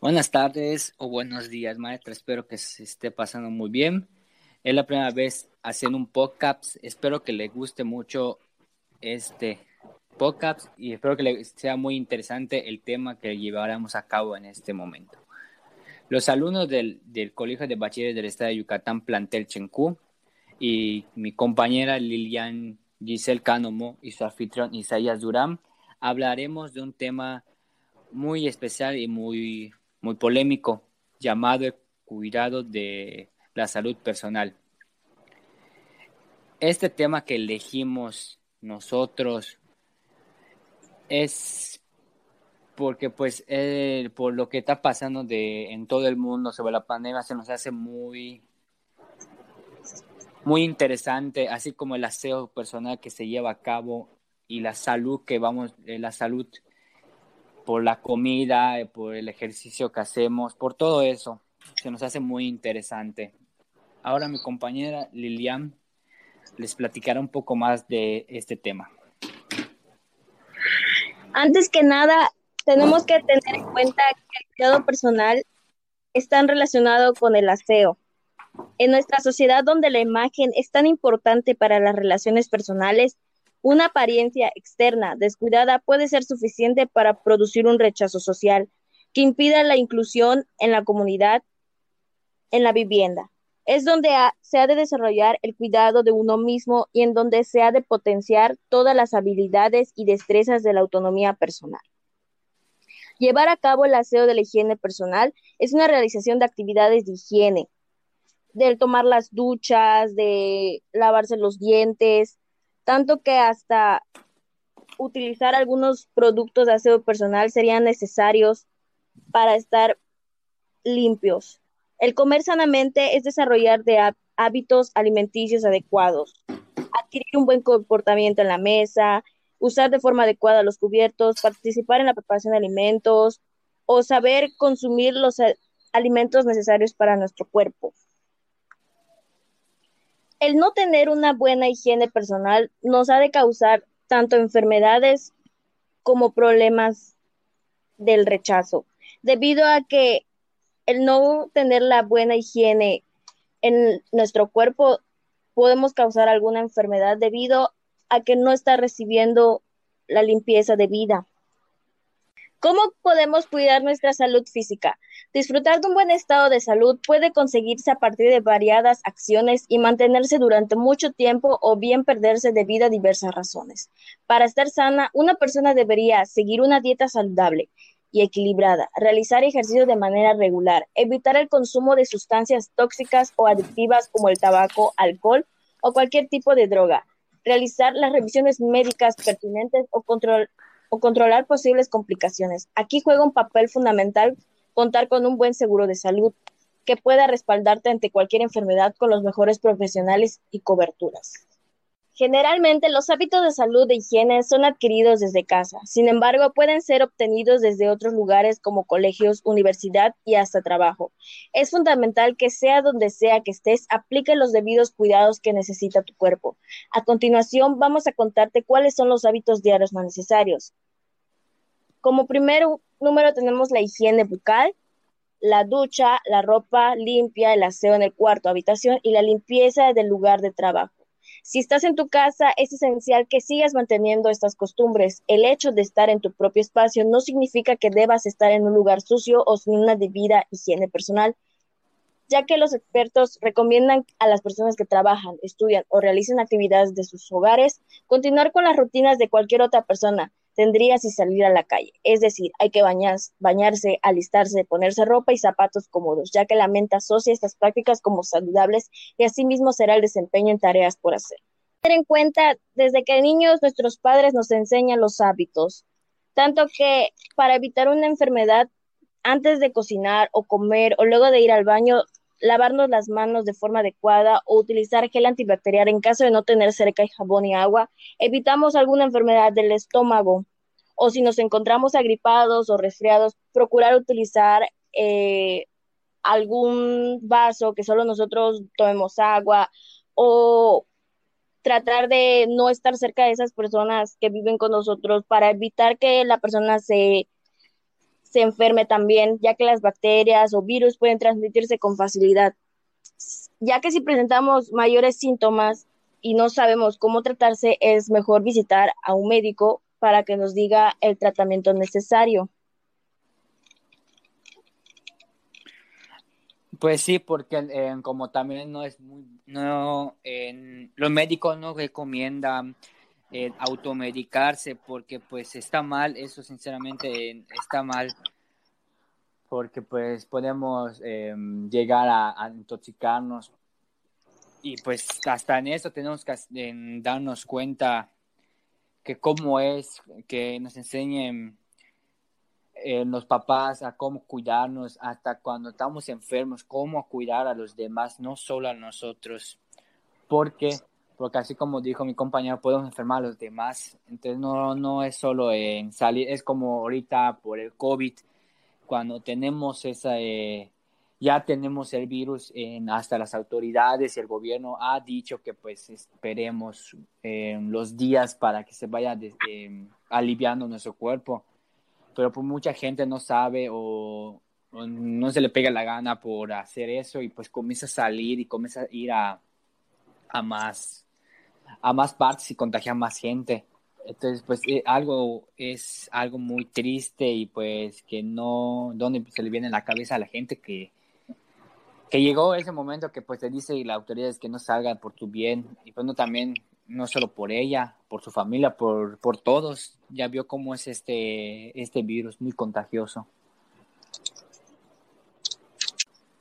Buenas tardes o buenos días, maestra. Espero que se esté pasando muy bien. Es la primera vez haciendo un podcast. Espero que le guste mucho este podcast y espero que le sea muy interesante el tema que llevaremos a cabo en este momento. Los alumnos del, del Colegio de Bachilleres del Estado de Yucatán, Plantel Chencú, y mi compañera Lilian Giselle Canomo y su anfitrión Isaías Durán, hablaremos de un tema muy especial y muy muy polémico llamado el cuidado de la salud personal. Este tema que elegimos nosotros es porque pues eh, por lo que está pasando de, en todo el mundo sobre la pandemia se nos hace muy muy interesante, así como el aseo personal que se lleva a cabo y la salud que vamos, eh, la salud por la comida, eh, por el ejercicio que hacemos, por todo eso. Se nos hace muy interesante. Ahora mi compañera Lilian les platicará un poco más de este tema. Antes que nada, tenemos que tener en cuenta que el cuidado personal está relacionado con el aseo. En nuestra sociedad donde la imagen es tan importante para las relaciones personales, una apariencia externa descuidada puede ser suficiente para producir un rechazo social que impida la inclusión en la comunidad, en la vivienda. Es donde se ha de desarrollar el cuidado de uno mismo y en donde se ha de potenciar todas las habilidades y destrezas de la autonomía personal. Llevar a cabo el aseo de la higiene personal es una realización de actividades de higiene, del tomar las duchas, de lavarse los dientes, tanto que hasta utilizar algunos productos de aseo personal serían necesarios para estar limpios. El comer sanamente es desarrollar de hábitos alimenticios adecuados, adquirir un buen comportamiento en la mesa, usar de forma adecuada los cubiertos, participar en la preparación de alimentos o saber consumir los alimentos necesarios para nuestro cuerpo el no tener una buena higiene personal nos ha de causar tanto enfermedades como problemas del rechazo, debido a que el no tener la buena higiene en nuestro cuerpo podemos causar alguna enfermedad debido a que no está recibiendo la limpieza de vida. ¿Cómo podemos cuidar nuestra salud física? Disfrutar de un buen estado de salud puede conseguirse a partir de variadas acciones y mantenerse durante mucho tiempo o bien perderse debido a diversas razones. Para estar sana, una persona debería seguir una dieta saludable y equilibrada, realizar ejercicio de manera regular, evitar el consumo de sustancias tóxicas o adictivas como el tabaco, alcohol o cualquier tipo de droga, realizar las revisiones médicas pertinentes o control o controlar posibles complicaciones. Aquí juega un papel fundamental contar con un buen seguro de salud que pueda respaldarte ante cualquier enfermedad con los mejores profesionales y coberturas. Generalmente los hábitos de salud e higiene son adquiridos desde casa, sin embargo pueden ser obtenidos desde otros lugares como colegios, universidad y hasta trabajo. Es fundamental que sea donde sea que estés, aplique los debidos cuidados que necesita tu cuerpo. A continuación vamos a contarte cuáles son los hábitos diarios más necesarios. Como primer número tenemos la higiene bucal, la ducha, la ropa limpia, el aseo en el cuarto, habitación y la limpieza del lugar de trabajo. Si estás en tu casa, es esencial que sigas manteniendo estas costumbres. El hecho de estar en tu propio espacio no significa que debas estar en un lugar sucio o sin una debida higiene personal, ya que los expertos recomiendan a las personas que trabajan, estudian o realizan actividades de sus hogares continuar con las rutinas de cualquier otra persona, tendría si salir a la calle. Es decir, hay que bañarse, alistarse, ponerse ropa y zapatos cómodos, ya que la mente asocia estas prácticas como saludables y asimismo será el desempeño en tareas por hacer. Tener en cuenta, desde que niños nuestros padres nos enseñan los hábitos, tanto que para evitar una enfermedad, antes de cocinar o comer o luego de ir al baño, lavarnos las manos de forma adecuada o utilizar gel antibacterial en caso de no tener cerca jabón y agua, evitamos alguna enfermedad del estómago. O si nos encontramos agripados o resfriados, procurar utilizar eh, algún vaso que solo nosotros tomemos agua o tratar de no estar cerca de esas personas que viven con nosotros para evitar que la persona se se enferme también, ya que las bacterias o virus pueden transmitirse con facilidad. Ya que si presentamos mayores síntomas y no sabemos cómo tratarse, es mejor visitar a un médico para que nos diga el tratamiento necesario. Pues sí, porque eh, como también no es muy, no, los médicos no recomiendan eh, automedicarse porque pues está mal, eso sinceramente está mal, porque pues podemos em, llegar a, intoxicarnos y pues hasta en eso tenemos que darnos cuenta que cómo es, que nos enseñen eh, los papás a cómo cuidarnos hasta cuando estamos enfermos, cómo cuidar a los demás, no solo a nosotros. Porque, porque así como dijo mi compañero, podemos enfermar a los demás. Entonces no, no es solo en salir, es como ahorita por el COVID, cuando tenemos esa, eh, ya tenemos el virus, en, hasta las autoridades y el gobierno ha dicho que pues esperemos eh, los días para que se vaya aliviando nuestro cuerpo pero pues mucha gente no sabe o, no se le pega la gana por hacer eso y pues comienza a salir y comienza a ir a, a más a más partes y contagiar más gente. Entonces, pues eh, algo es algo muy triste y pues que no, donde se le viene a la cabeza a la gente que, que llegó ese momento que pues te dice la autoridad es que no salga por tu bien y pues no también no solo por ella, por su familia, por, por todos. Ya vio cómo es este, este virus muy contagioso.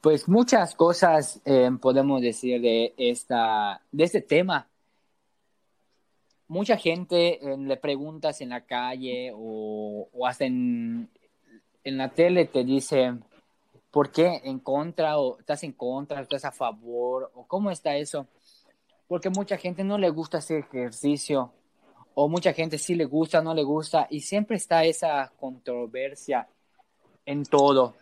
Pues muchas cosas eh, podemos decir de, esta, de este tema. Mucha gente eh, le preguntas en la calle o, o hasta en, en la tele te dice, ¿por qué en contra o estás en contra, estás a favor o cómo está eso? porque mucha gente no le gusta hacer ejercicio o mucha gente sí le gusta, no le gusta y siempre está esa controversia en todo.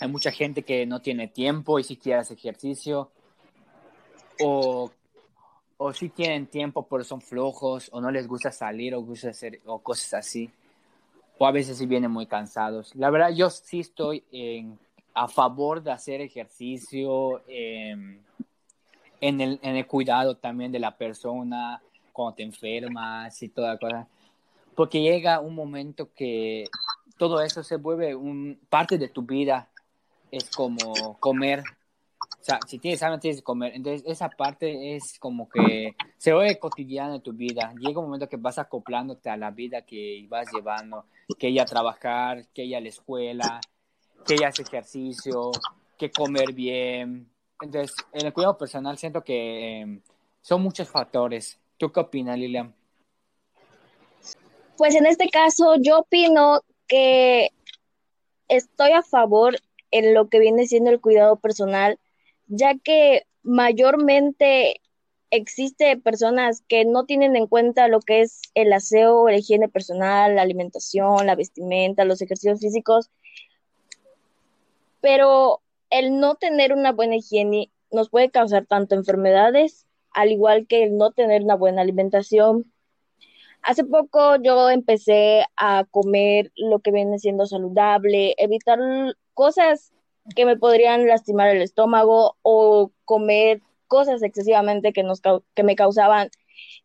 Hay mucha gente que no tiene tiempo y si quiere hacer ejercicio o, o sí tienen tiempo pero son flojos o no les gusta salir o gusta hacer o cosas así. O a veces sí vienen muy cansados. La verdad yo sí estoy a favor de hacer ejercicio. Eh, en el, en el cuidado también de la persona cuando te enfermas y toda cosa. Porque llega un momento que todo eso se vuelve un, parte de tu vida. Es como comer. O sea, si tienes hambre, tienes que comer. Entonces, esa parte es como que se vuelve cotidiana en tu vida. Llega un momento que vas acoplándote a la vida que vas llevando, que ella trabajar, que ella a la escuela, que ella hace ejercicio, que comer bien, entonces, en el cuidado personal siento que em, son muchos factores. ¿Tú qué opinas, Lilian? Pues en este caso yo opino que estoy a favor en lo que viene siendo el cuidado personal, ya que mayormente existe personas que no tienen en cuenta lo que es el aseo, la higiene personal, la alimentación, la vestimenta, los ejercicios físicos, pero el no tener una buena higiene nos puede causar tanto enfermedades, al igual que el no tener una buena alimentación. Hace poco yo empecé a comer lo que viene siendo saludable, evitar cosas que me podrían lastimar el estómago o comer cosas excesivamente que, nos, que me causaban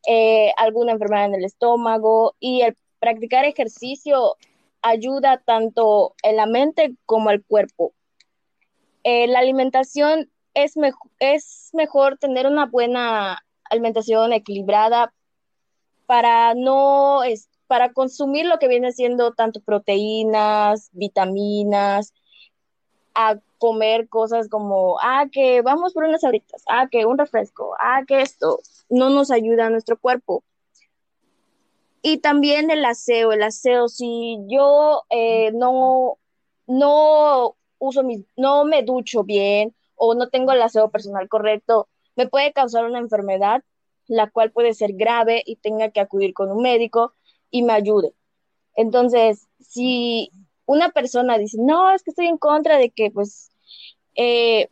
eh, alguna enfermedad en el estómago y el practicar ejercicio ayuda tanto en la mente como al cuerpo. Eh, la alimentación es, es mejor tener una buena alimentación equilibrada para no es, para consumir lo que viene siendo tanto proteínas, vitaminas, comer cosas como, ah, que vamos por unas ahoritas, ah, que un refresco, ah, que esto no nos ayuda a nuestro cuerpo. Y también el aseo, el aseo, si yo eh, no, no uso mis, no me ducho bien o no tengo el aseo personal correcto, me puede causar una enfermedad, la cual puede ser grave y tenga que acudir con un médico y me ayude. Entonces, si una persona dice, no, es que estoy en contra de que, pues, eh,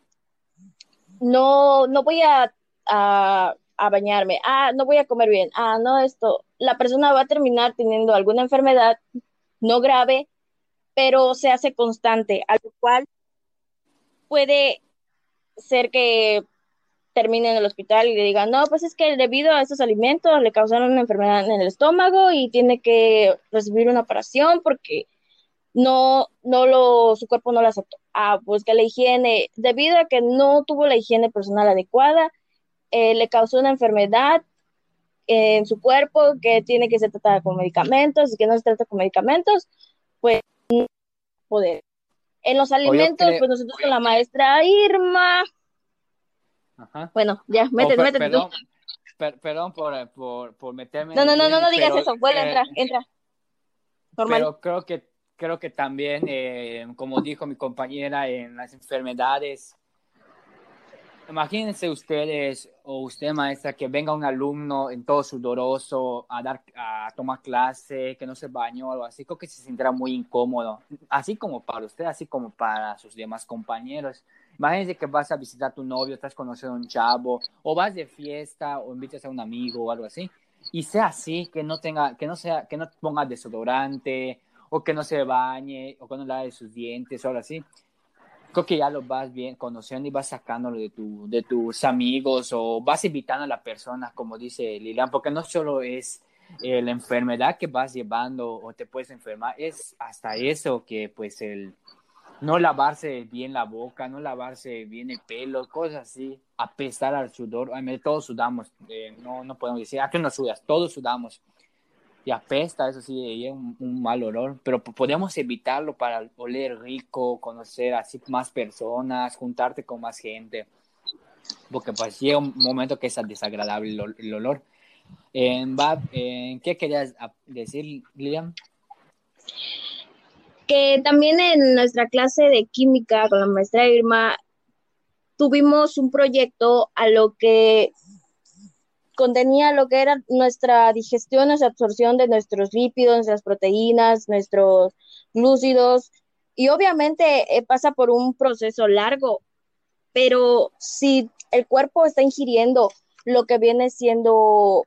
no, no voy a, bañarme, ah, no voy a comer bien, ah, no esto, la persona va a terminar teniendo alguna enfermedad no grave, pero se hace constante, a lo cual puede ser que termine en el hospital y le digan, no, pues es que debido a estos alimentos le causaron una enfermedad en el estómago y tiene que recibir una operación porque no, no lo, su cuerpo no lo aceptó. Ah, pues que la higiene, debido a que no tuvo la higiene personal adecuada, eh, le causó una enfermedad en su cuerpo que tiene que ser tratada con medicamentos y que no se trata con medicamentos, pues no poder. En los alimentos, pues nosotros con la maestra Irma. Ajá. Bueno, ya, oh, métete, métete perdón, perdón por, por, por, meterme. No, no, no, no, no digas eso. Vuelve, entra, eh, entra. Normal. Pero creo que, creo que también, eh, como dijo mi compañera, en las enfermedades Imagínense ustedes o usted maestra que venga un alumno en todo sudoroso a dar a tomar clase, que no se bañó o algo así, creo que se sentirá muy incómodo, así como para usted, así como para sus demás compañeros. Imagínense que vas a visitar a tu novio, estás conociendo a un chavo, o vas de fiesta, o invitas a un amigo o algo así, y sea así, que no tenga, que no sea, que no ponga desodorante, o que no se bañe, o que no lave sus dientes, o algo así creo que ya lo vas bien conociendo y vas sacándolo de, tu, de tus amigos o vas invitando a la persona, como dice Lilian, porque no solo es eh, la enfermedad que vas llevando o te puedes enfermar, es hasta eso que pues el no lavarse bien la boca, no lavarse bien el pelo, cosas así, apestar al sudor, todos sudamos, eh, no, no podemos decir, ¿a qué no sudas? Todos sudamos y apesta, eso sí, es un, un, mal olor, pero podemos evitarlo para oler rico, conocer así más personas, juntarte con más gente, porque pues llega un momento que es desagradable el, olor. En ¿Qué querías decir, Lilian? Que también en nuestra clase de química con la maestra Irma tuvimos un proyecto a lo que contenía lo que era nuestra digestión, nuestra absorción de nuestros lípidos, nuestras proteínas, nuestros glúcidos, y obviamente eh, pasa por un proceso largo, pero si el cuerpo está ingiriendo lo que viene siendo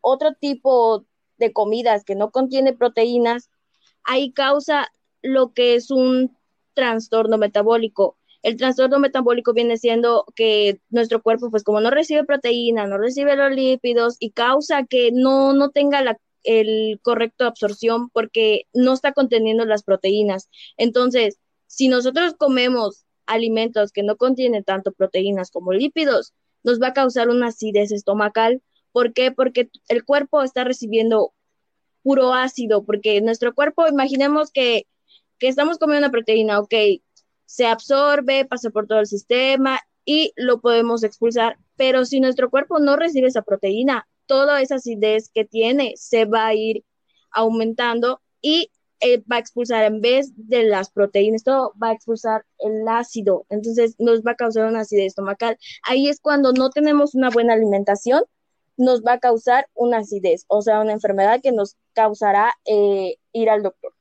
otro tipo de comidas que no contiene proteínas, ahí causa lo que es un trastorno metabólico. El trastorno metabólico viene siendo que nuestro cuerpo, pues como no recibe proteína, no recibe los lípidos y causa que no, no tenga la el correcto absorción porque no está conteniendo las proteínas. Entonces, si nosotros comemos alimentos que no contienen tanto proteínas como lípidos, nos va a causar una acidez estomacal. ¿Por qué? Porque el cuerpo está recibiendo puro ácido, porque nuestro cuerpo, imaginemos que, que estamos comiendo una proteína, ok, se absorbe, pasa por todo el sistema y lo podemos expulsar. Pero si nuestro cuerpo no recibe esa proteína, toda esa acidez que tiene se va a ir aumentando y eh, va a expulsar en vez de las proteínas, todo va a expulsar el ácido, entonces nos va a causar una acidez estomacal. Ahí es cuando no tenemos una buena alimentación, nos va a causar una acidez, o sea, una enfermedad que nos causará eh, ir al doctor.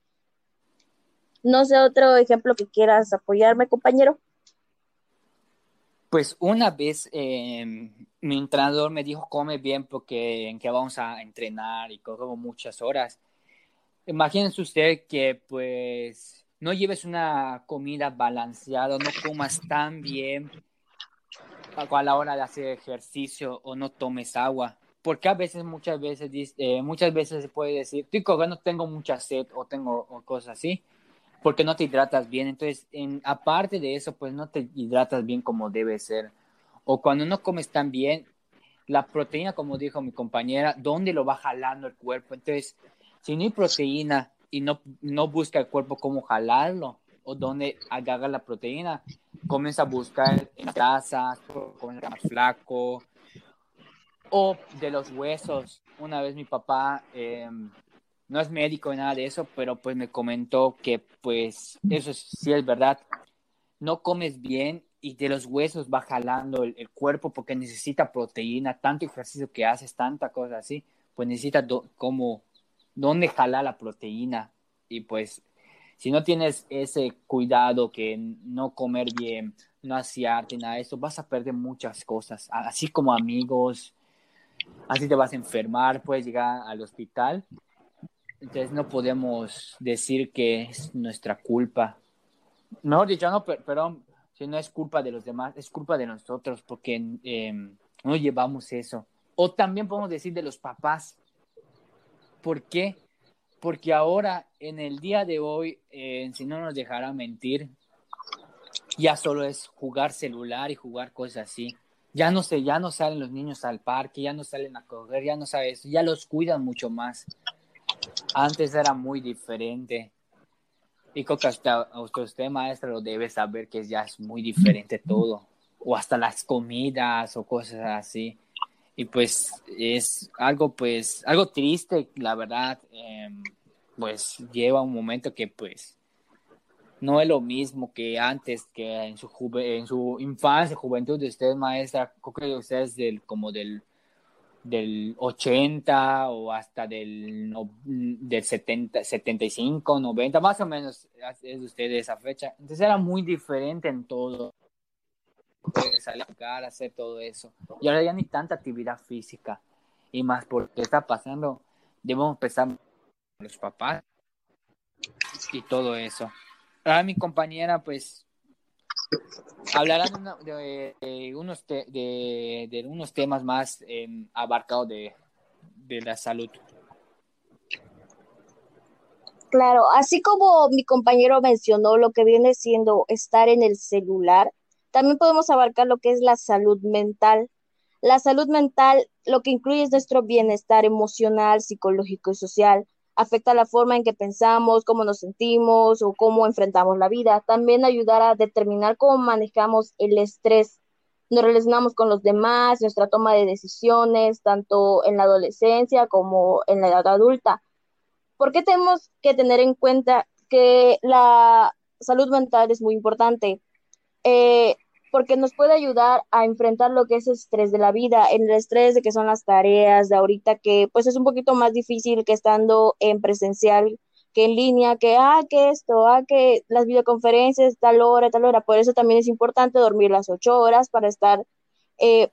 No sé otro ejemplo que quieras apoyarme, compañero. Pues una vez em, mi entrenador me dijo come bien porque en que vamos a entrenar y como muchas horas. Imagínense usted que pues no lleves una comida balanceada, no comas tan bien a la hora de hacer ejercicio o no tomes agua. Porque a veces, muchas veces, eh, muchas veces se puede decir, estoy no tengo mucha sed o tengo cosas así porque no te hidratas bien. Entonces, en, aparte de eso, pues no te hidratas bien como debe ser. O cuando no comes tan bien, la proteína, como dijo mi compañera, ¿dónde lo va jalando el cuerpo? Entonces, si no hay proteína y no, no busca el cuerpo cómo jalarlo o dónde agarra la proteína, comienza a buscar en grasas, comienza más flaco, o de los huesos. Una vez mi papá eh, no es médico ni nada de eso, pero pues me comentó que pues eso sí es verdad. No comes bien y de los huesos va jalando el, cuerpo porque necesita proteína, tanto ejercicio que haces, tanta cosa así, pues necesita como dónde jalar la proteína y pues si no tienes ese cuidado que no comer bien, no asearte, nada de eso, vas a perder muchas cosas, así como amigos, así te vas a enfermar, puedes llegar al hospital Entonces no podemos decir que es nuestra culpa. Mejor dicho, no, perdón, si no es culpa de los demás, es culpa de nosotros porque em, no llevamos eso. O también podemos decir de los papás. ¿Por qué? Porque ahora, en el día de hoy, eh, si no nos dejará mentir, ya solo es jugar celular y jugar cosas así. Ya no sé, ya no salen los niños al parque, ya no salen a correr, ya no sabes, ya los cuidan mucho más. Antes era muy diferente. Y creo que hasta usted, maestra, lo debe saber que ya es muy diferente todo. O hasta las comidas o cosas así. Y pues es algo, pues, algo triste, la verdad. Em, pues lleva un momento que pues no es lo mismo que antes, que en su, en su infancia, juventud de usted, maestra, creo que usted es del, como del, del 80 o hasta del, del 70, 75, 90, más o menos es usted de esa fecha. Entonces era muy diferente en todo. Salir a jugar, hacer todo eso. Y ahora ya ni tanta actividad física. Y más porque está pasando, debemos empezar los papás y todo eso. Ahora mi compañera, pues, hablará de, unos, de, unos temas más em, abarcados de, de la salud. Claro, así como mi compañero mencionó lo que viene siendo estar en el celular, también podemos abarcar lo que es la salud mental. La salud mental lo que incluye es nuestro bienestar emocional, psicológico y social afecta la forma en que pensamos, cómo nos sentimos o cómo enfrentamos la vida. También ayudar a determinar cómo manejamos el estrés. Nos relacionamos con los demás, nuestra toma de decisiones, tanto en la adolescencia como en la edad adulta. ¿Por qué tenemos que tener en cuenta que la salud mental es muy importante? Eh, porque nos puede ayudar a enfrentar lo que es el estrés de la vida, el estrés de que son las tareas de ahorita, que pues es un poquito más difícil que estando en presencial que en línea, que, ah, que esto, ah, que las videoconferencias, tal hora, tal hora. Por eso también es importante dormir las ocho horas para estar eh,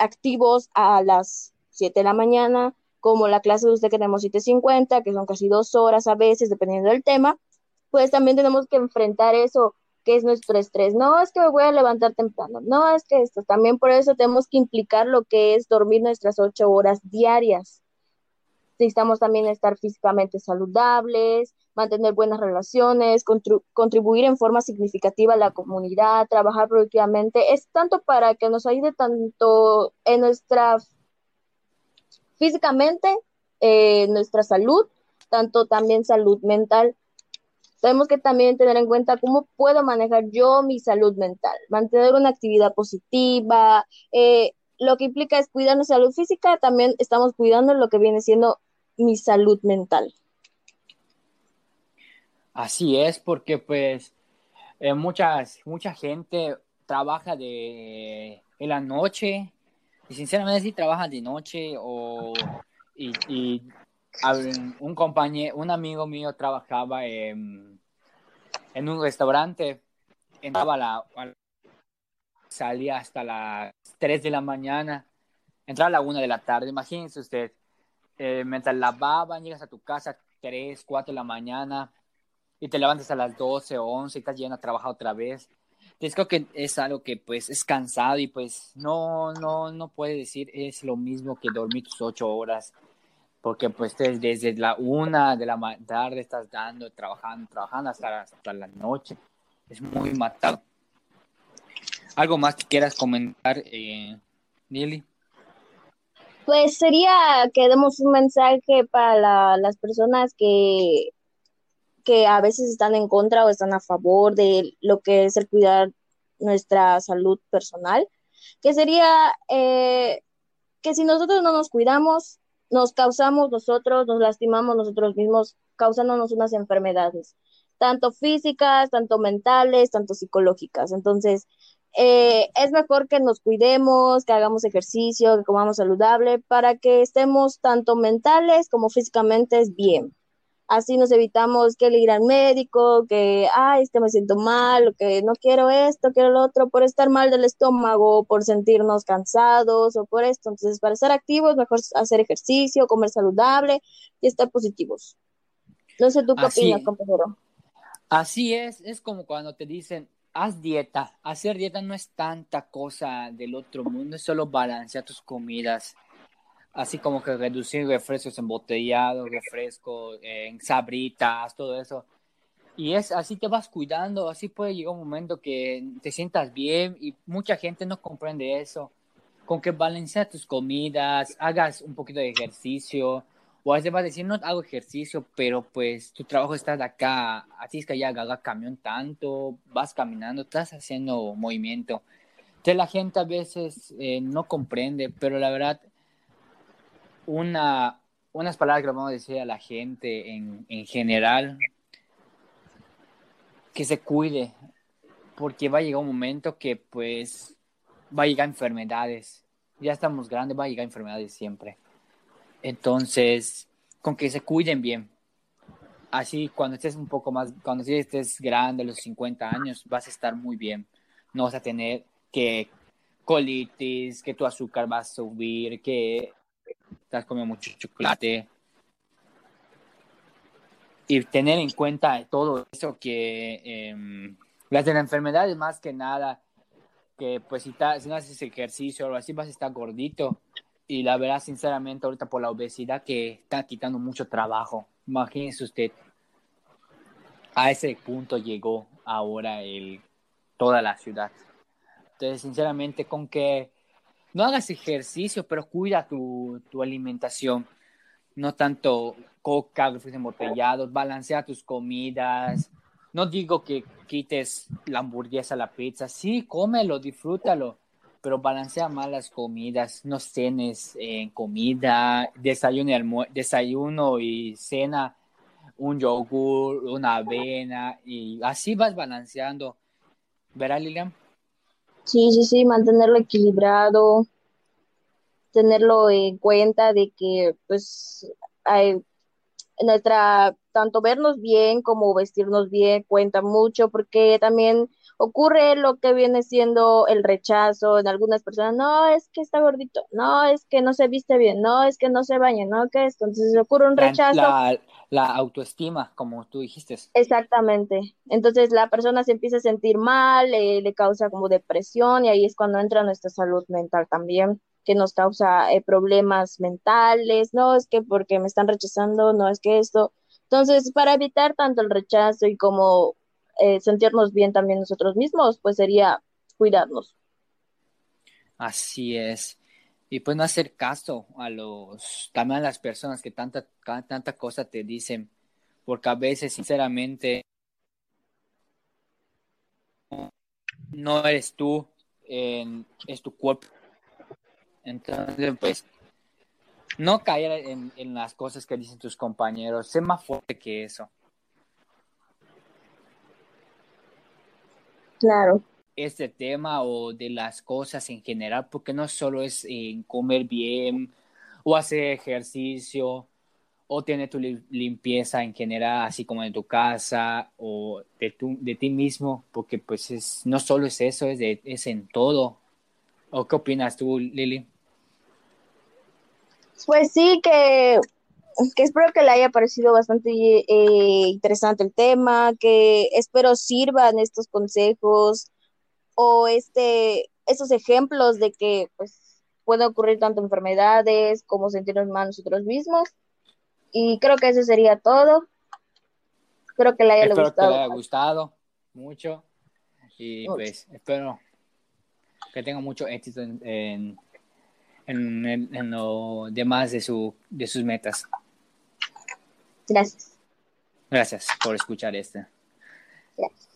activos a las siete de la mañana, como la clase de usted que tenemos 7.50, que son casi dos horas a veces, dependiendo del tema, pues también tenemos que enfrentar eso qué es nuestro estrés. No es que me voy a levantar temprano, no es que esto. También por eso tenemos que implicar lo que es dormir nuestras ocho horas diarias. Necesitamos también estar físicamente saludables, mantener buenas relaciones, contribuir en forma significativa a la comunidad, trabajar productivamente. Es tanto para que nos ayude tanto en nuestra físicamente, eh, nuestra salud, tanto también salud mental tenemos que también tener en cuenta cómo puedo manejar yo mi salud mental, mantener una actividad positiva, eh, lo que implica es cuidar nuestra salud física, también estamos cuidando lo que viene siendo mi salud mental. Así es, porque pues eh, muchas, mucha gente trabaja de en la noche y sinceramente si trabaja de noche o y un compañero, un amigo mío trabajaba en, un restaurante, entraba a la, salía hasta las 3 de la mañana, entraba a la 1 de la tarde, imagínense usted, eh, mientras lavaban, llegas a tu casa 3, 4 de la mañana y te levantas a las 12 o 11 y estás yendo a trabajar otra vez. Entonces creo que es algo que pues es cansado y pues no, no, no puede decir es lo mismo que dormir tus 8 horas porque pues desde la una de la tarde estás dando, trabajando, trabajando hasta, hasta la noche. Es muy matado. ¿Algo más que quieras comentar, eh, Nili? Pues sería que demos un mensaje para las personas que, que a veces están en contra o están a favor de lo que es el cuidar nuestra salud personal, que sería eh, que si nosotros no nos cuidamos, nos causamos nosotros, nos lastimamos nosotros mismos, causándonos unas enfermedades, tanto físicas, tanto mentales, tanto psicológicas. Entonces, eh, es mejor que nos cuidemos, que hagamos ejercicio, que comamos saludable, para que estemos tanto mentales como físicamente bien. Así nos evitamos que le ir al médico, que, ay, es que me siento mal, que no quiero esto, quiero lo otro, por estar mal del estómago, por sentirnos cansados o por esto. Entonces, para estar activos, mejor hacer ejercicio, comer saludable y estar positivos. No sé tú qué opinas, compañero. Así es, es como cuando te dicen, haz dieta. Hacer dieta no es tanta cosa del otro mundo, es solo balancear tus comidas. Así como que reducir refrescos embotellados, refrescos en sabritas, todo eso. Y es así te vas cuidando, así puede llegar un momento que te sientas bien y mucha gente no comprende eso. Con que balanceas tus comidas, hagas un poquito de ejercicio, o a veces vas a decir, no hago ejercicio, pero pues tu trabajo está de acá, así es que ya haga camión tanto, vas caminando, estás haciendo movimiento. Entonces la gente a veces eh, no comprende, pero la verdad, una, unas palabras que le vamos a decir a la gente en, en general, que se cuide, porque va a llegar un momento que pues va a llegar enfermedades. Ya estamos grandes, va a llegar enfermedades siempre. Entonces, con que se cuiden bien. Así, cuando estés un poco más, cuando estés grande, los 50 años, vas a estar muy bien. No vas a tener que colitis, que tu azúcar va a subir, que estás comiendo mucho chocolate. Y tener en cuenta todo eso que eh, las de la enfermedad más que nada, que pues si, si no haces ejercicio o algo así vas a estar gordito y la verdad, sinceramente, ahorita por la obesidad que está quitando mucho trabajo. Imagínese usted, a ese punto llegó ahora el, toda la ciudad. Entonces, sinceramente, con que no hagas ejercicio, pero cuida tu, tu alimentación. No tanto coca, refrescos embotellados, balancea tus comidas. No digo que quites la hamburguesa, la pizza. Sí, cómelo, disfrútalo pero balancea mal las comidas, no cenes en comida, desayuno desayuno y cena, un yogur, una avena, y así vas balanceando. ¿Verá, Lilian? Sí, sí, sí, mantenerlo equilibrado, tenerlo en cuenta de que, pues, hay, nuestra, tanto vernos bien como vestirnos bien cuenta mucho, porque también ocurre lo que viene siendo el rechazo en algunas personas, no, es que está gordito, no, es que no se viste bien, no, es que no se baña, no, que esto, entonces ocurre un rechazo. La, autoestima, como tú dijiste. Exactamente, entonces la persona se empieza a sentir mal, le causa como depresión y ahí es cuando entra nuestra salud mental también que nos causa eh, problemas mentales, no es que porque me están rechazando, no es que esto. Entonces, para evitar tanto el rechazo y como eh, sentirnos bien también nosotros mismos, pues sería cuidarnos. Así es. Y pues no hacer caso a los, también a las personas que tanta, tanta cosa te dicen, porque a veces, sinceramente, no eres tú, es tu cuerpo. Entonces, pues, no caer en, en las cosas que dicen tus compañeros, sé más fuerte que eso. Claro. Este tema o de las cosas en general, porque no solo es en comer bien o hacer ejercicio o tener tu limpieza en general, así como en tu casa o de, tu, de ti mismo, porque pues es, no solo es eso, es, es en todo. ¿O qué opinas tú, Lili? Pues sí, que que espero que le haya parecido bastante eh, interesante el tema, que espero sirvan estos consejos o este, estos ejemplos de que pues puede ocurrir tanto enfermedades como sentirnos mal nosotros mismos. Y creo que eso sería todo. Espero que le haya espero gustado. Que le haya gustado mucho. Y pues espero que tenga mucho éxito en, en, en, en lo demás de, su, de sus metas. Gracias. Gracias por escuchar este. Gracias.